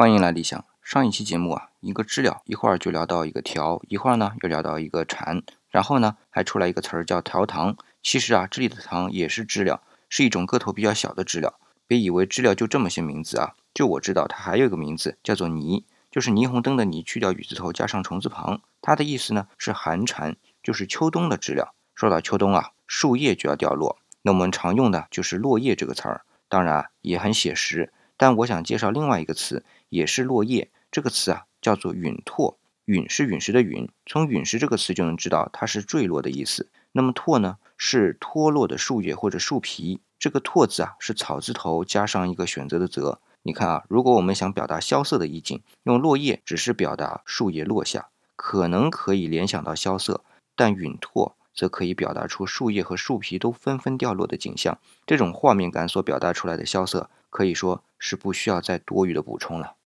欢迎来理想。上一期节目啊，一个知了，一会儿就聊到一个条，一会儿呢又聊到一个蝉，然后呢还出来一个词儿叫条糖。其实啊，这里的糖也是知了，是一种个头比较小的知了。别以为知了就这么些名字啊，就我知道它还有一个名字叫做霓，就是霓虹灯的霓，去掉雨字头加上虫字旁，它的意思呢是寒蝉，就是秋冬的知了。说到秋冬啊，树叶就要掉落，那我们常用的就是落叶这个词儿，当然啊也很写实。但我想介绍另外一个词，也是落叶这个词啊，叫做陨拓。陨是陨石的陨，从陨石这个词就能知道它是坠落的意思。那么拓呢，是脱落的树叶或者树皮。这个拓字啊，是草字头加上一个选择的择。你看啊，如果我们想表达萧瑟的意境，用落叶只是表达树叶落下，可能可以联想到萧瑟；但陨拓则可以表达出树叶和树皮都纷纷掉落的景象。这种画面感所表达出来的萧瑟。可以说是不需要再多余的补充了。